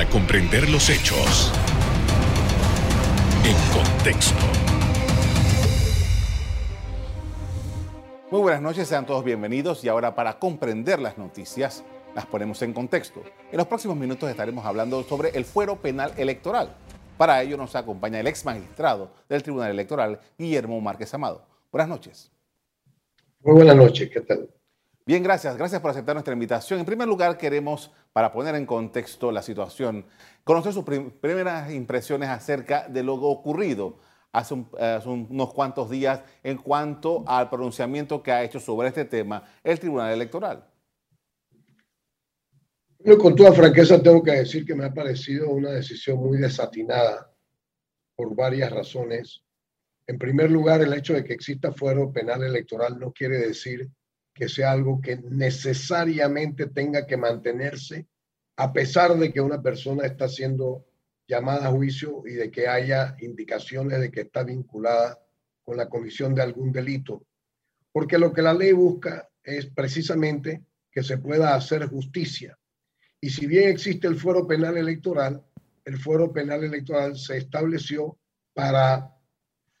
para comprender los hechos en contexto. Muy buenas noches, sean todos bienvenidos y ahora para comprender las noticias las ponemos en contexto. En los próximos minutos estaremos hablando sobre el fuero penal electoral. Para ello nos acompaña el ex magistrado del Tribunal Electoral, Guillermo Márquez Amado. Buenas noches. Muy buenas noches, ¿qué tal? Bien, gracias. Gracias por aceptar nuestra invitación. En primer lugar, queremos, para poner en contexto la situación, conocer sus primeras impresiones acerca de lo ocurrido hace, unos cuantos días en cuanto al pronunciamiento que ha hecho sobre este tema el Tribunal Electoral. con toda franqueza tengo que decir que me ha parecido una decisión muy desatinada por varias razones. En primer lugar, el hecho de que exista fuero penal electoral no quiere decir que sea algo que necesariamente tenga que mantenerse a pesar de que una persona está siendo llamada a juicio y de que haya indicaciones de que está vinculada con la comisión de algún delito. Porque lo que la ley busca es precisamente que se pueda hacer justicia. Y si bien existe el fuero penal electoral, el fuero penal electoral se estableció para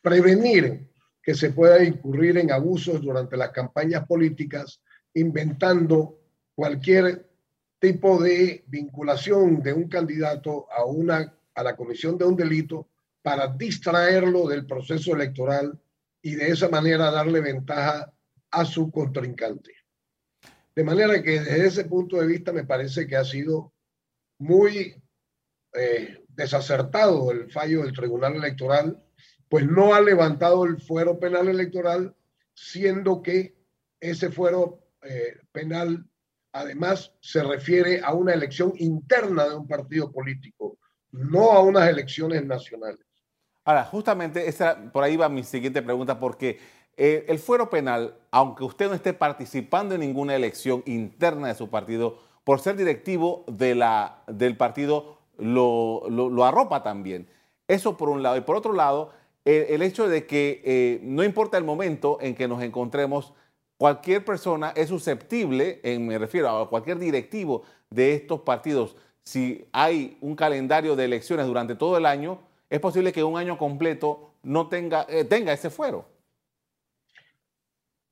prevenir que se pueda incurrir en abusos durante las campañas políticas, inventando cualquier tipo de vinculación de un candidato a, una, a la comisión de un delito para distraerlo del proceso electoral y de esa manera darle ventaja a su contrincante. De manera que desde ese punto de vista me parece que ha sido muy eh, desacertado el fallo del Tribunal Electoral pues no ha levantado el fuero penal electoral, siendo que ese fuero eh, penal además se refiere a una elección interna de un partido político, no a unas elecciones nacionales. Ahora, justamente esa, por ahí va mi siguiente pregunta, porque eh, el fuero penal, aunque usted no esté participando en ninguna elección interna de su partido, por ser directivo de la, del partido, lo, lo arropa también. Eso por un lado. Y por otro lado, el, hecho de que eh, no importa el momento en que nos encontremos, cualquier persona es susceptible, en, me refiero a cualquier directivo de estos partidos, si hay un calendario de elecciones durante todo el año, es posible que un año completo no tenga, eh, tenga ese fuero.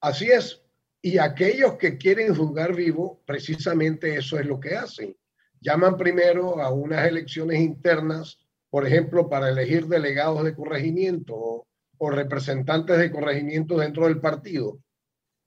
Así es. Y aquellos que quieren juzgar vivo, precisamente eso es lo que hacen. Llaman primero a unas elecciones internas por ejemplo, para elegir delegados de corregimiento o, representantes de corregimiento dentro del partido.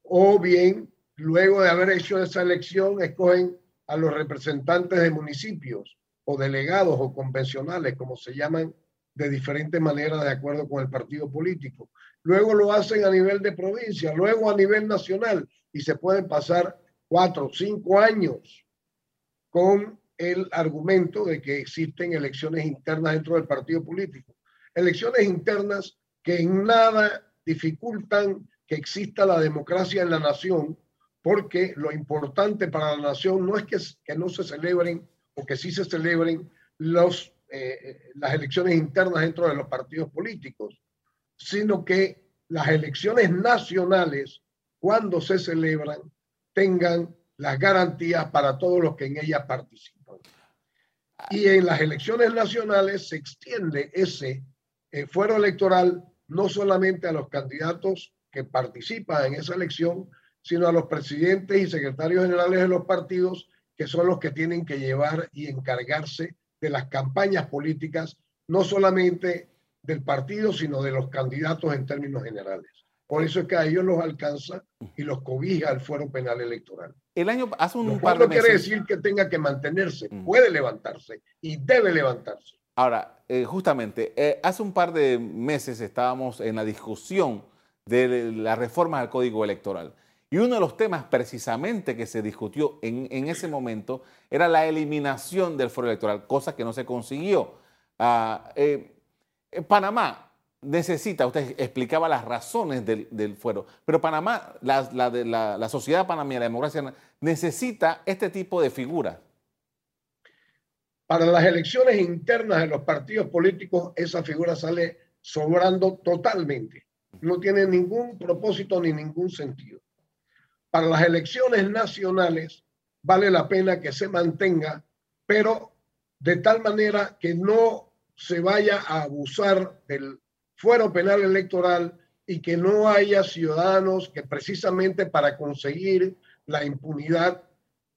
O bien, luego de haber hecho esa elección, escogen a los representantes de municipios o delegados o convencionales, como se llaman de diferentes maneras de acuerdo con el partido político. Luego lo hacen a nivel de provincia, luego a nivel nacional y se pueden pasar cuatro, cinco años con el argumento de que existen elecciones internas dentro del partido político. Elecciones internas que en nada dificultan que exista la democracia en la nación, porque lo importante para la nación no es que, no se celebren o que sí se celebren eh, las elecciones internas dentro de los partidos políticos, sino que las elecciones nacionales, cuando se celebran, tengan las garantías para todos los que en ellas participan. Y en las elecciones nacionales se extiende ese eh, fuero electoral no solamente a los candidatos que participan en esa elección, sino a los presidentes y secretarios generales de los partidos, que son los que tienen que llevar y encargarse de las campañas políticas, no solamente del partido, sino de los candidatos en términos generales. Por eso es que a ellos los alcanza y los cobija el fuero penal electoral. El año hace un par de no quiere decir que tenga que mantenerse, mm. puede levantarse y debe levantarse. Ahora, eh, justamente, eh, hace un par de meses estábamos en la discusión de la reforma al Código Electoral. Y uno de los temas precisamente que se discutió en, ese momento era la eliminación del fuero electoral, cosa que no se consiguió. Ah, eh, Panamá necesita, usted explicaba las razones del, fuero, pero Panamá, la, la, la, sociedad panameña, la democracia, necesita este tipo de figuras. Para las elecciones internas de los partidos políticos, esa figura sale sobrando totalmente. No tiene ningún propósito ni ningún sentido. Para las elecciones nacionales, vale la pena que se mantenga, pero de tal manera que no se vaya a abusar del fuero penal electoral y que no haya ciudadanos que precisamente para conseguir la impunidad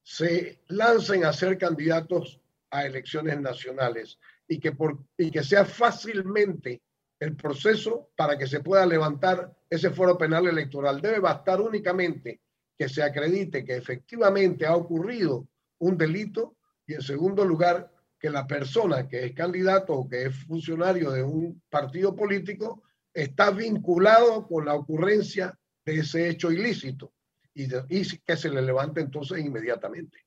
se lancen a ser candidatos a elecciones nacionales y que, por, y que sea fácilmente el proceso para que se pueda levantar ese foro penal electoral. Debe bastar únicamente que se acredite que efectivamente ha ocurrido un delito y en segundo lugar que la persona que es candidato o que es funcionario de un partido político está vinculado con la ocurrencia de ese hecho ilícito y, que se le levante entonces inmediatamente.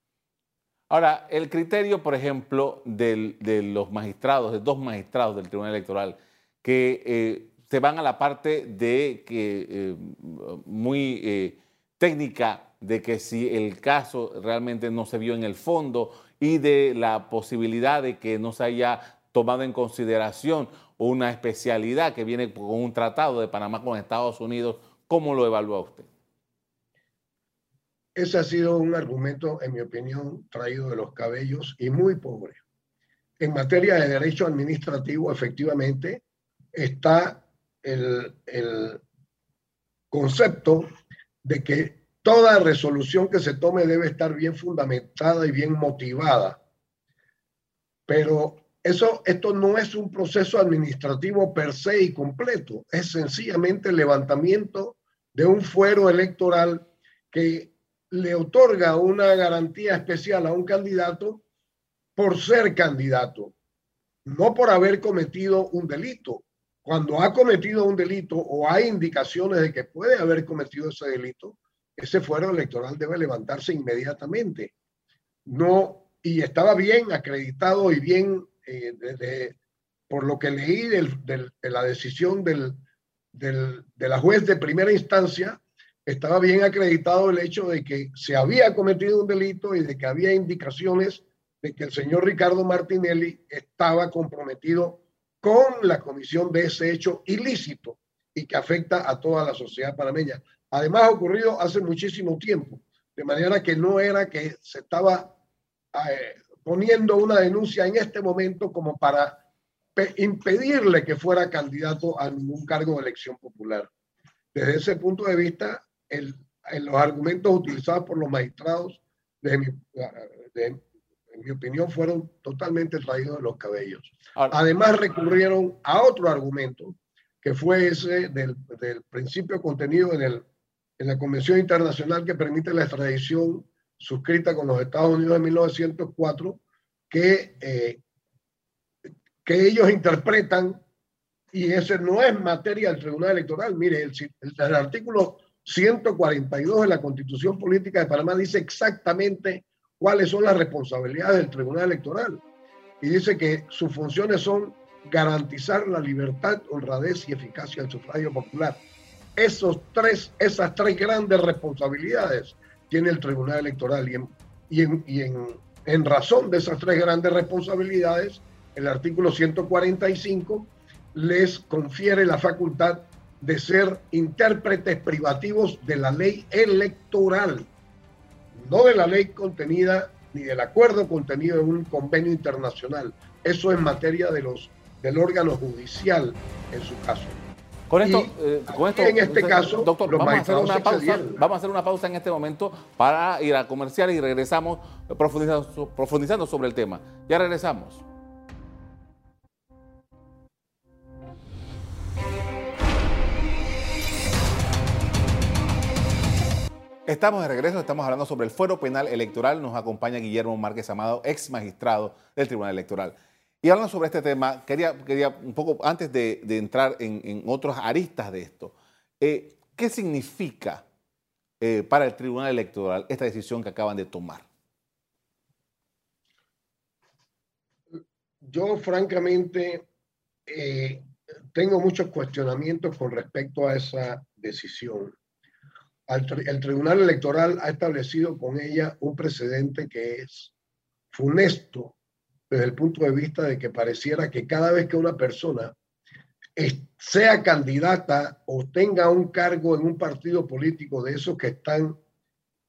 Ahora, el criterio, por ejemplo, de los magistrados, de dos magistrados del Tribunal Electoral, que eh, se van a la parte de que eh, muy eh, técnica de que si el caso realmente no se vio en el fondo y de la posibilidad de que no se haya tomado en consideración una especialidad que viene con un tratado de Panamá con Estados Unidos, ¿cómo lo evalúa usted? Ese ha sido un argumento, en mi opinión, traído de los cabellos y muy pobre. En materia de derecho administrativo, efectivamente, está el, el concepto de que toda resolución que se tome debe estar bien fundamentada y bien motivada. Pero eso, esto no es un proceso administrativo per se y completo, es sencillamente el levantamiento de un fuero electoral que le otorga una garantía especial a un candidato por ser candidato, no por haber cometido un delito. Cuando ha cometido un delito o hay indicaciones de que puede haber cometido ese delito, ese fuero electoral debe levantarse inmediatamente. No, y estaba bien acreditado y bien, eh, por lo que leí de la decisión del, de la juez de primera instancia, estaba bien acreditado el hecho de que se había cometido un delito y de que había indicaciones de que el señor Ricardo Martinelli estaba comprometido con la comisión de ese hecho ilícito y que afecta a toda la sociedad panameña. Además, ha ocurrido hace muchísimo tiempo, de manera que no era que se estaba eh, poniendo una denuncia en este momento como para impedirle que fuera candidato a ningún cargo de elección popular. Desde ese punto de vista, el, los argumentos utilizados por los magistrados, de mi, en mi opinión, fueron totalmente traídos de los cabellos. Además, recurrieron a otro argumento, que fue ese del, del principio contenido en, el, en la Convención Internacional que permite la extradición suscrita con los Estados Unidos en 1904, que, eh, que ellos interpretan, y ese no es materia del Tribunal Electoral. Mire, el, el artículo 142 de la Constitución Política de Panamá dice exactamente cuáles son las responsabilidades del Tribunal Electoral. Y dice que sus funciones son garantizar la libertad, honradez y eficacia del sufragio popular. Esos tres, esas tres grandes responsabilidades tiene el Tribunal Electoral y, en, en razón de esas tres grandes responsabilidades, el artículo 145 les confiere la facultad de ser intérpretes privativos de la ley electoral, no de la ley contenida ni del acuerdo contenido en un convenio internacional. Eso es materia de los, del órgano judicial en su caso. Con esto, eh, con esto en este caso, doctor, vamos a, hacer una pausa, vamos a hacer una pausa en este momento para ir a comercial y regresamos profundizando, profundizando sobre el tema. Ya regresamos. Estamos de regreso, estamos hablando sobre el fuero penal electoral. Nos acompaña Guillermo Márquez Amado, ex magistrado del Tribunal Electoral. Y hablando sobre este tema, quería, quería un poco, antes de, entrar en, en, otros aristas de esto, eh, ¿qué significa eh, para el Tribunal Electoral esta decisión que acaban de tomar? Yo, francamente, eh, tengo muchos cuestionamientos con respecto a esa decisión el Tribunal Electoral ha establecido con ella un precedente que es funesto desde el punto de vista de que pareciera que cada vez que una persona sea candidata o tenga un cargo en un partido político de esos que están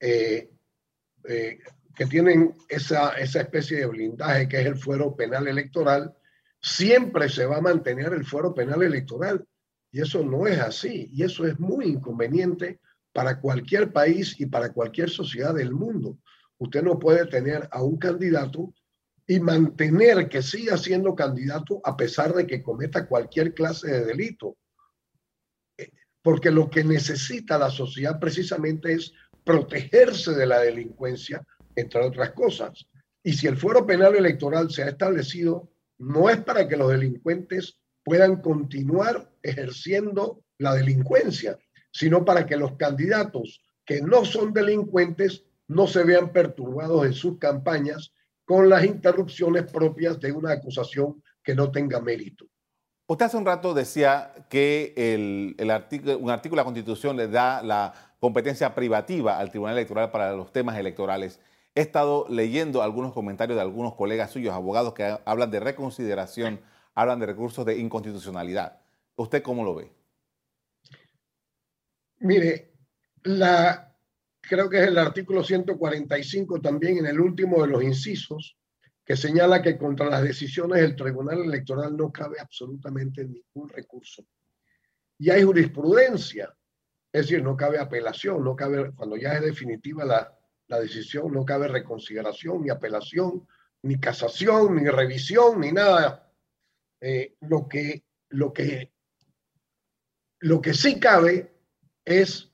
eh, eh, que tienen esa, esa especie de blindaje que es el fuero penal electoral, siempre se va a mantener el fuero penal electoral. Y eso no es así. Y eso es muy inconveniente para cualquier país y para cualquier sociedad del mundo. Usted no puede tener a un candidato y mantener que siga siendo candidato a pesar de que cometa cualquier clase de delito. Eh, porque lo que necesita la sociedad precisamente es protegerse de la delincuencia, entre otras cosas. Y si el fuero penal electoral se ha establecido, no es para que los delincuentes puedan continuar ejerciendo la delincuencia, sino para que los candidatos que no son delincuentes no se vean perturbados en sus campañas con las interrupciones propias de una acusación que no tenga mérito. Usted hace un rato decía que el, un artículo de la Constitución le da la competencia privativa al Tribunal Electoral para los temas electorales. He estado leyendo algunos comentarios de algunos colegas suyos, abogados, que hablan de reconsideración, hablan de recursos de inconstitucionalidad. ¿Usted cómo lo ve? Mire, la, creo que es el artículo 145 también en el último de los incisos, que señala que contra las decisiones del Tribunal Electoral no cabe absolutamente ningún recurso. Y hay jurisprudencia, es decir, no cabe apelación, no cabe, cuando ya es definitiva la, la decisión, no cabe reconsideración, ni apelación, ni casación, ni revisión, ni nada. Eh, lo, que, lo, que, lo que sí cabe es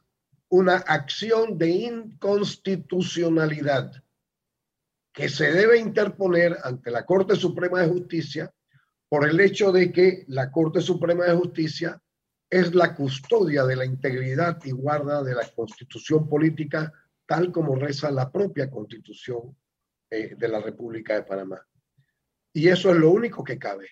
una acción de inconstitucionalidad que se debe interponer ante la Corte Suprema de Justicia por el hecho de que la Corte Suprema de Justicia es la custodia de la integridad y guarda de la constitución política tal como reza la propia constitución eh, de la República de Panamá. Y eso es lo único que cabe.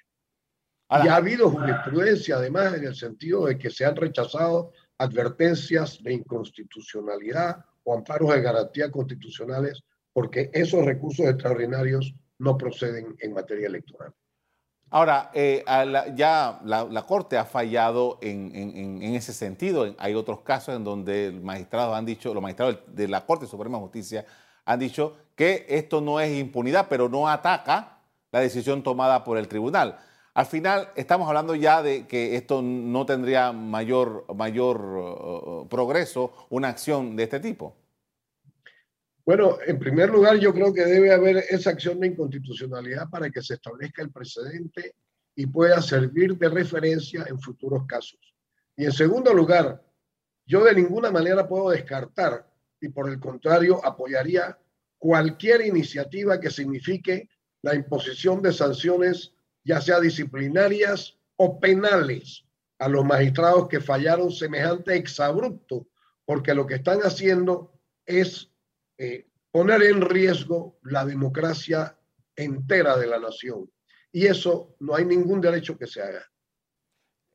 y ha habido jurisprudencia además en el sentido de que se han rechazado advertencias de inconstitucionalidad o amparos de garantía constitucionales porque esos recursos extraordinarios no proceden en materia electoral. Ahora, eh, ya la, Corte ha fallado en, ese sentido. Hay otros casos en donde magistrados han dicho, los magistrados de la Corte Suprema de Justicia han dicho que esto no es impunidad, pero no ataca la decisión tomada por el tribunal. Al final estamos hablando ya de que esto no tendría mayor, mayor uh, progreso, una acción de este tipo. Bueno, en primer lugar, yo creo que debe haber esa acción de inconstitucionalidad para que se establezca el precedente y pueda servir de referencia en futuros casos. Y en segundo lugar, yo de ninguna manera puedo descartar y por el contrario apoyaría cualquier iniciativa que signifique la imposición de sanciones, ya sea disciplinarias o penales, a los magistrados que fallaron semejante exabrupto, porque lo que están haciendo es eh, poner en riesgo la democracia entera de la nación. Y eso no hay ningún derecho que se haga.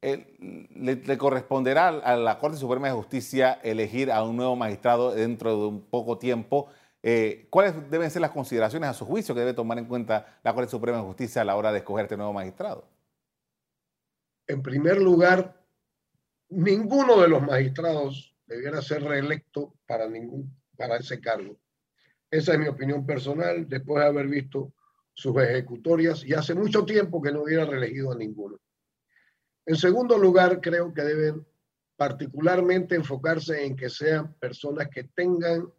le, corresponderá a la Corte Suprema de Justicia elegir a un nuevo magistrado dentro de un poco tiempo. Eh, ¿Cuáles deben ser las consideraciones a su juicio que debe tomar en cuenta la Corte Suprema de Justicia a la hora de escoger este nuevo magistrado? En primer lugar, ninguno de los magistrados debiera ser reelecto para, ningún, para ese cargo. Esa es mi opinión personal, después de haber visto sus ejecutorias y hace mucho tiempo que no hubiera reelegido a ninguno. En segundo lugar, creo que deben particularmente enfocarse en que sean personas que tengan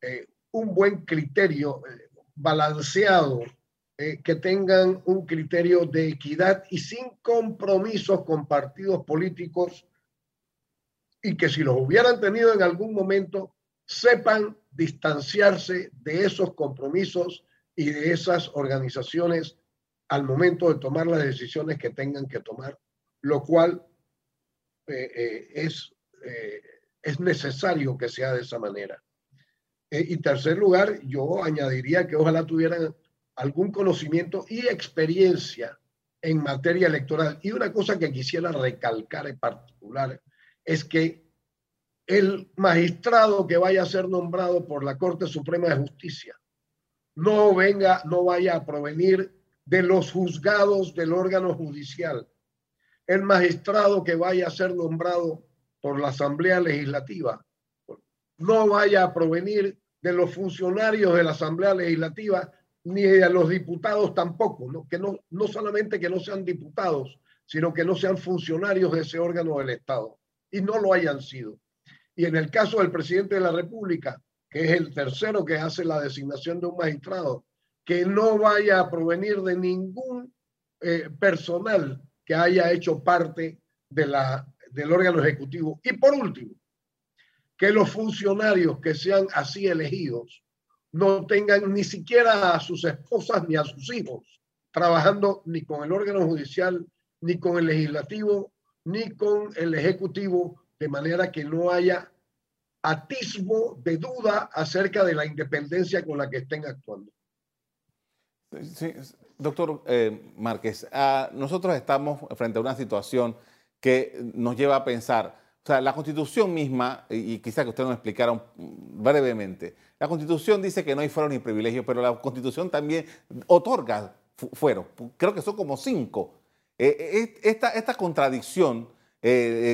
eh, un buen criterio eh, balanceado, eh, que tengan un criterio de equidad y sin compromisos con partidos políticos y que si los hubieran tenido en algún momento sepan distanciarse de esos compromisos y de esas organizaciones al momento de tomar las decisiones que tengan que tomar, lo cual eh, es, es necesario que sea de esa manera. Y tercer lugar, yo añadiría que ojalá tuvieran algún conocimiento y experiencia en materia electoral. Y una cosa que quisiera recalcar en particular es que el magistrado que vaya a ser nombrado por la Corte Suprema de Justicia no venga, no vaya a provenir de los juzgados del órgano judicial. El magistrado que vaya a ser nombrado por la Asamblea Legislativa no vaya a provenir de los funcionarios de la Asamblea Legislativa ni de los diputados tampoco, ¿no? que no, no solamente que no sean diputados, sino que no sean funcionarios de ese órgano del Estado y no lo hayan sido. Y en el caso del presidente de la República, que es el tercero que hace la designación de un magistrado, que no vaya a provenir de ningún eh, personal que haya hecho parte de del órgano ejecutivo. Y por último, que los funcionarios que sean así elegidos no tengan ni siquiera a sus esposas ni a sus hijos trabajando ni con el órgano judicial, ni con el legislativo, ni con el ejecutivo, de manera que no haya atisbo de duda acerca de la independencia con la que estén actuando. Sí, doctor eh, Márquez, ah, nosotros estamos frente a una situación que nos lleva a pensar, o sea, la constitución misma, y, quizá que usted nos explicara brevemente, la constitución dice que no hay fueros ni privilegios, pero la constitución también otorga fueros, creo que son como cinco. Eh, eh, esta, esta contradicción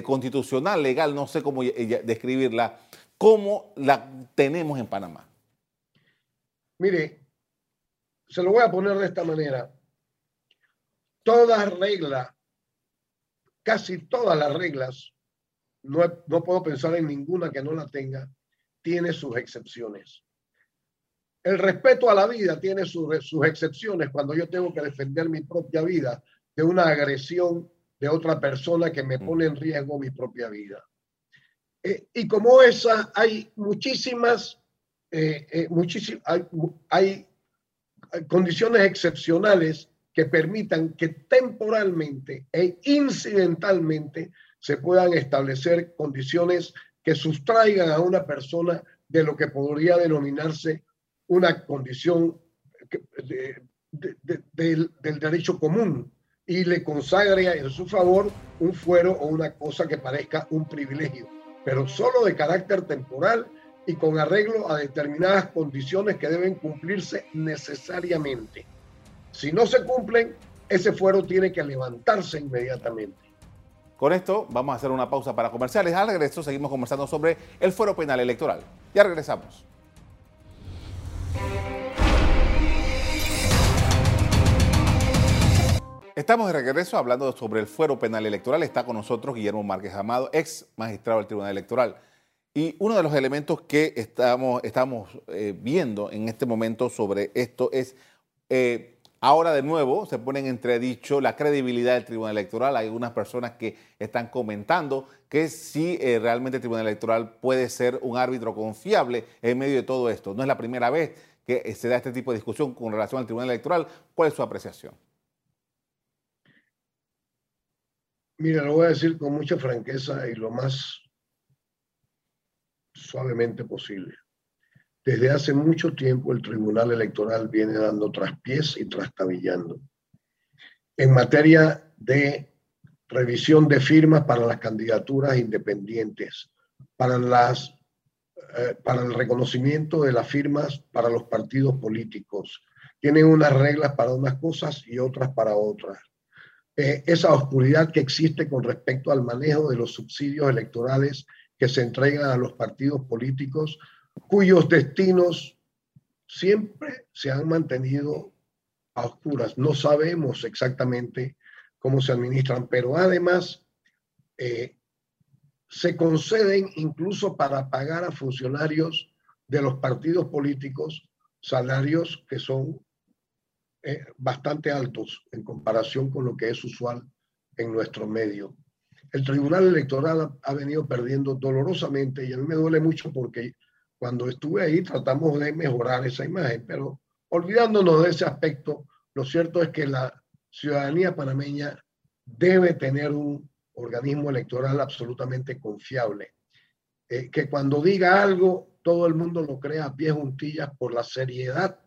constitucional, legal, no sé cómo describirla, ¿cómo la tenemos en Panamá? Mire, se lo voy a poner de esta manera. Toda regla, casi todas las reglas, no, no puedo pensar en ninguna que no la tenga, tiene sus excepciones. El respeto a la vida tiene sus, sus excepciones cuando yo tengo que defender mi propia vida de una agresión de otra persona que me mm. pone en riesgo mi propia vida. Eh, y como esa, hay muchísimas, eh, eh, hay, hay condiciones excepcionales que permitan que temporalmente e incidentalmente se puedan establecer condiciones que sustraigan a una persona de lo que podría denominarse una condición del, del derecho común y le consagre en su favor un fuero o una cosa que parezca un privilegio, pero solo de carácter temporal y con arreglo a determinadas condiciones que deben cumplirse necesariamente. Si no se cumplen, ese fuero tiene que levantarse inmediatamente. Con esto vamos a hacer una pausa para comerciales. Al regreso seguimos conversando sobre el fuero penal electoral. Ya regresamos. Estamos de regreso hablando sobre el fuero penal electoral. Está con nosotros Guillermo Márquez Amado, ex magistrado del Tribunal Electoral. Y uno de los elementos que estamos, eh, viendo en este momento sobre esto es, eh, ahora de nuevo se pone en entredicho la credibilidad del Tribunal Electoral. Hay algunas personas que están comentando que si eh, realmente el Tribunal Electoral puede ser un árbitro confiable en medio de todo esto. No es la primera vez que se da este tipo de discusión con relación al Tribunal Electoral. ¿Cuál es su apreciación? Mira, lo voy a decir con mucha franqueza y lo más suavemente posible. Desde hace mucho tiempo el Tribunal Electoral viene dando traspiés y trastabillando. En materia de revisión de firmas para las candidaturas independientes, para, las, eh, para el reconocimiento de las firmas para los partidos políticos. Tienen unas reglas para unas cosas y otras para otras. Eh, esa oscuridad que existe con respecto al manejo de los subsidios electorales que se entregan a los partidos políticos cuyos destinos siempre se han mantenido a oscuras. No sabemos exactamente cómo se administran, pero además eh, se conceden incluso para pagar a funcionarios de los partidos políticos salarios que son eh, bastante altos en comparación con lo que es usual en nuestro medio el Tribunal Electoral ha, venido perdiendo dolorosamente y a mí me duele mucho porque cuando estuve ahí tratamos de mejorar esa imagen, pero olvidándonos de ese aspecto, lo cierto es que la ciudadanía panameña debe tener un organismo electoral absolutamente confiable, eh, que cuando diga algo todo el mundo lo crea a pie juntillas por la seriedad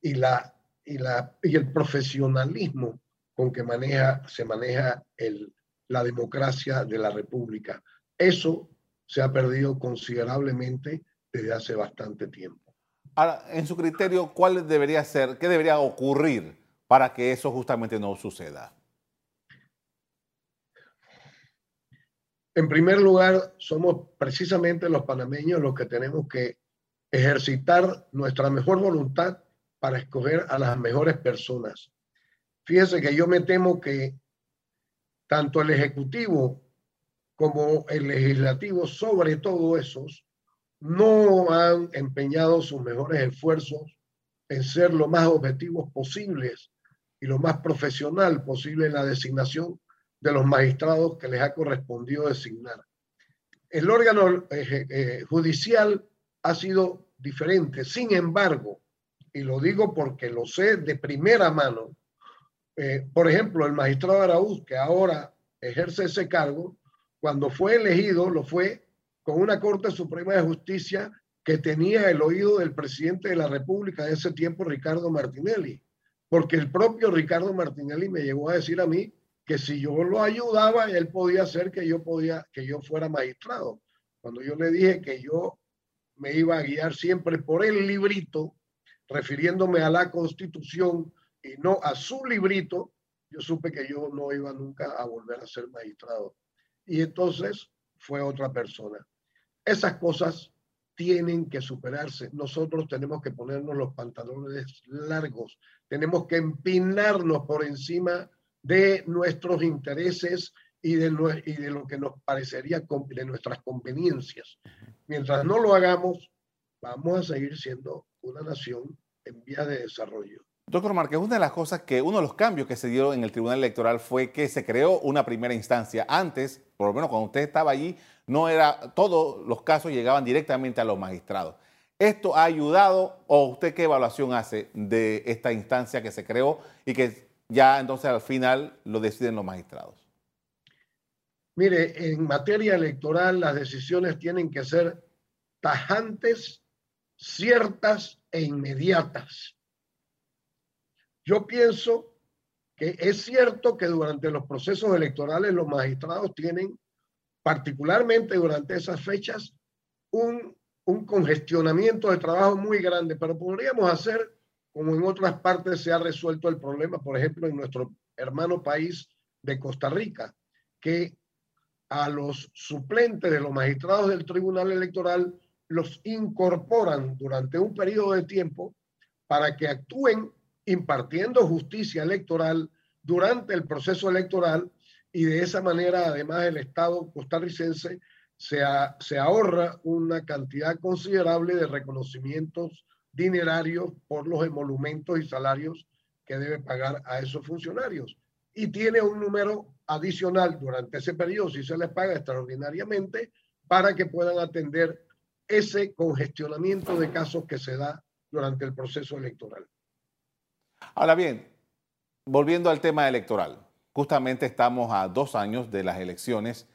y, la, y, la, y el profesionalismo con que maneja, se maneja el, la democracia de la República. Eso se ha perdido considerablemente desde hace bastante tiempo. Ahora, en su criterio, ¿cuál debería ser, qué debería ocurrir para que eso justamente no suceda? En primer lugar, somos precisamente los panameños los que tenemos que ejercitar nuestra mejor voluntad para escoger a las mejores personas. Fíjense que yo me temo que tanto el Ejecutivo como el Legislativo, sobre todo esos, no han empeñado sus mejores esfuerzos en ser lo más objetivos posibles y lo más profesional posible en la designación de los magistrados que les ha correspondido designar. El órgano eh, eh, judicial ha sido diferente. Sin embargo, y lo digo porque lo sé de primera mano, eh, por ejemplo, el magistrado Araúz, que ahora ejerce ese cargo, cuando fue elegido, lo fue con una Corte Suprema de Justicia que tenía el oído del presidente de la República de ese tiempo, Ricardo Martinelli, porque el propio Ricardo Martinelli me llegó a decir a mí que si yo lo ayudaba, él podía hacer que yo podía, que yo fuera magistrado. Cuando yo le dije que yo me iba a guiar siempre por el librito, refiriéndome a la Constitución y no a su librito, yo supe que yo no iba nunca a volver a ser magistrado y entonces fue otra persona. Esas cosas tienen que superarse. Nosotros tenemos que ponernos los pantalones largos, tenemos que empinarnos por encima de nuestros intereses y de, y de lo que nos parecería de nuestras conveniencias. Mientras no lo hagamos, vamos a seguir siendo una nación en vía de desarrollo. Doctor Márquez, una de las cosas que, uno de los cambios que se dio en el Tribunal Electoral fue que se creó una primera instancia. Antes, por lo menos cuando usted estaba allí, no era, todos los casos llegaban directamente a los magistrados. ¿Esto ha ayudado o usted qué evaluación hace de esta instancia que se creó y que ya entonces al final lo deciden los magistrados? Mire, en materia electoral las decisiones tienen que ser tajantes, ciertas e inmediatas. Yo pienso que es cierto que durante los procesos electorales los magistrados tienen, particularmente durante esas fechas, un, congestionamiento de trabajo muy grande, pero podríamos hacer como en otras partes se ha resuelto el problema, por ejemplo, en nuestro hermano país de Costa Rica, que a los suplentes de los magistrados del Tribunal Electoral los incorporan durante un periodo de tiempo para que actúen impartiendo justicia electoral durante el proceso electoral y de esa manera además el Estado costarricense se, se ahorra una cantidad considerable de reconocimientos dinerarios por los emolumentos y salarios que debe pagar a esos funcionarios. Y tiene un número adicional durante ese periodo, si se les paga extraordinariamente, para que puedan atender ese congestionamiento de casos que se da durante el proceso electoral. Ahora bien, volviendo al tema electoral, justamente estamos a dos años de las elecciones.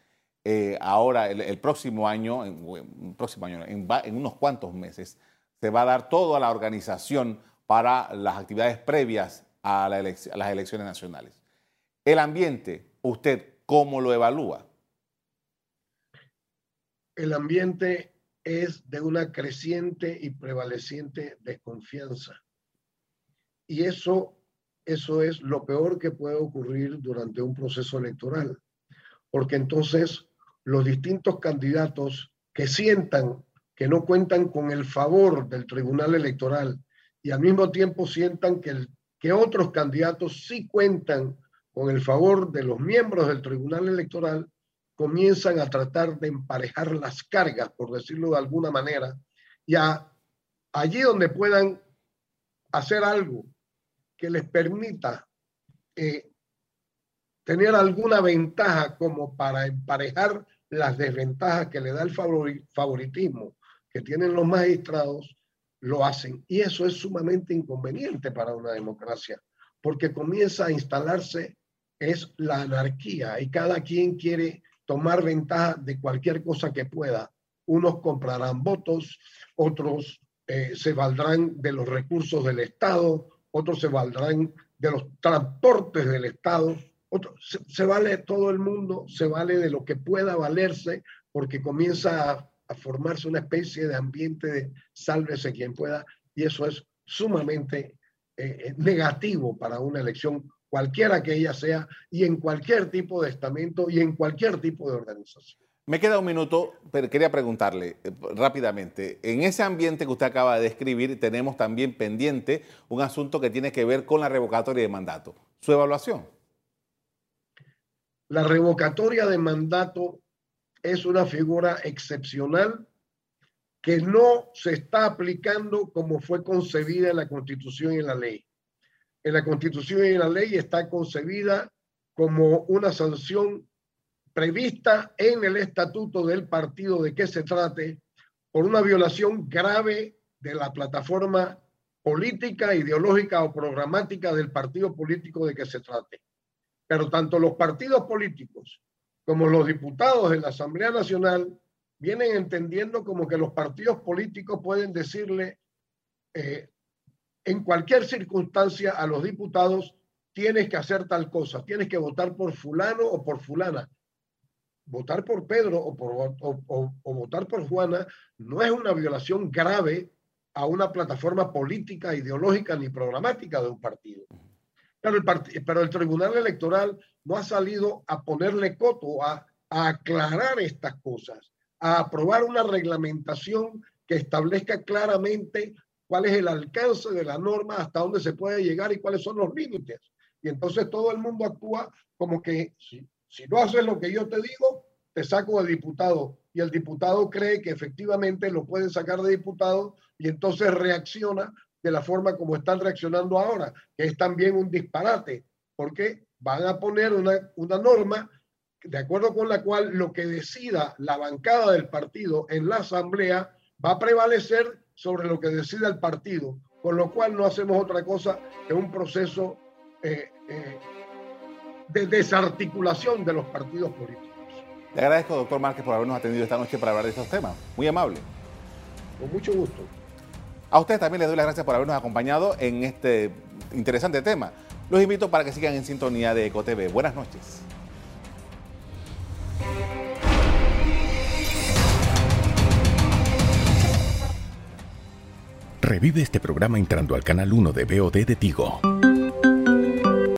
Eh, ahora, el, próximo año, en, próximo año en, unos cuantos meses, se va a dar toda la organización para las actividades previas a, a las elecciones nacionales. El ambiente, ¿usted cómo lo evalúa? El ambiente es de una creciente y prevaleciente desconfianza. Y eso, eso es lo peor que puede ocurrir durante un proceso electoral, porque entonces los distintos candidatos que sientan que no cuentan con el favor del Tribunal Electoral y al mismo tiempo sientan que, que otros candidatos sí cuentan con el favor de los miembros del Tribunal Electoral, comienzan a tratar de emparejar las cargas, por decirlo de alguna manera, y allí donde puedan hacer algo que les permita eh, tener alguna ventaja como para emparejar las desventajas que le da el favoritismo que tienen los magistrados, lo hacen. Y eso es sumamente inconveniente para una democracia, porque comienza a instalarse es la anarquía y cada quien quiere tomar ventaja de cualquier cosa que pueda. Unos comprarán votos, otros eh, se valdrán de los recursos del Estado, otros se valdrán de los transportes del Estado, otros, se, vale todo el mundo, se vale de lo que pueda valerse, porque comienza a, formarse una especie de ambiente de sálvese quien pueda, y eso es sumamente eh, eh, negativo para una elección, cualquiera que ella sea, y en cualquier tipo de estamento y en cualquier tipo de organización. Me queda un minuto, pero quería preguntarle eh, rápidamente, en ese ambiente que usted acaba de describir, tenemos también pendiente un asunto que tiene que ver con la revocatoria de mandato. ¿Su evaluación? La revocatoria de mandato es una figura excepcional que no se está aplicando como fue concebida en la Constitución y en la ley. En la Constitución y en la ley está concebida como una sanción prevista en el estatuto del partido de que se trate por una violación grave de la plataforma política, ideológica o programática del partido político de que se trate. Pero tanto los partidos políticos como los diputados de la Asamblea Nacional vienen entendiendo como que los partidos políticos pueden decirle eh, en cualquier circunstancia a los diputados tienes que hacer tal cosa, tienes que votar por fulano o por fulana votar por Pedro o, por, o, votar por Juana no es una violación grave a una plataforma política, ideológica ni programática de un partido. Pero el, pero el Tribunal Electoral no ha salido a ponerle coto, a, a aclarar estas cosas, a aprobar una reglamentación que establezca claramente cuál es el alcance de la norma, hasta dónde se puede llegar y cuáles son los límites. Y entonces todo el mundo actúa como que si no haces lo que yo te digo, te saco de diputado. Y el diputado cree que efectivamente lo pueden sacar de diputado y entonces reacciona de la forma como están reaccionando ahora, que es también un disparate, porque van a poner una, una norma de acuerdo con la cual lo que decida la bancada del partido en la asamblea va a prevalecer sobre lo que decida el partido, con lo cual no hacemos otra cosa que un proceso eh, eh, de desarticulación de los partidos políticos. Le agradezco, doctor Márquez, por habernos atendido esta noche para hablar de estos temas. Muy amable. Con mucho gusto. A ustedes también les doy las gracias por habernos acompañado en este interesante tema. Los invito para que sigan en sintonía de EcoTV. Buenas noches. Revive este programa entrando al canal 1 de BOD de Tigo.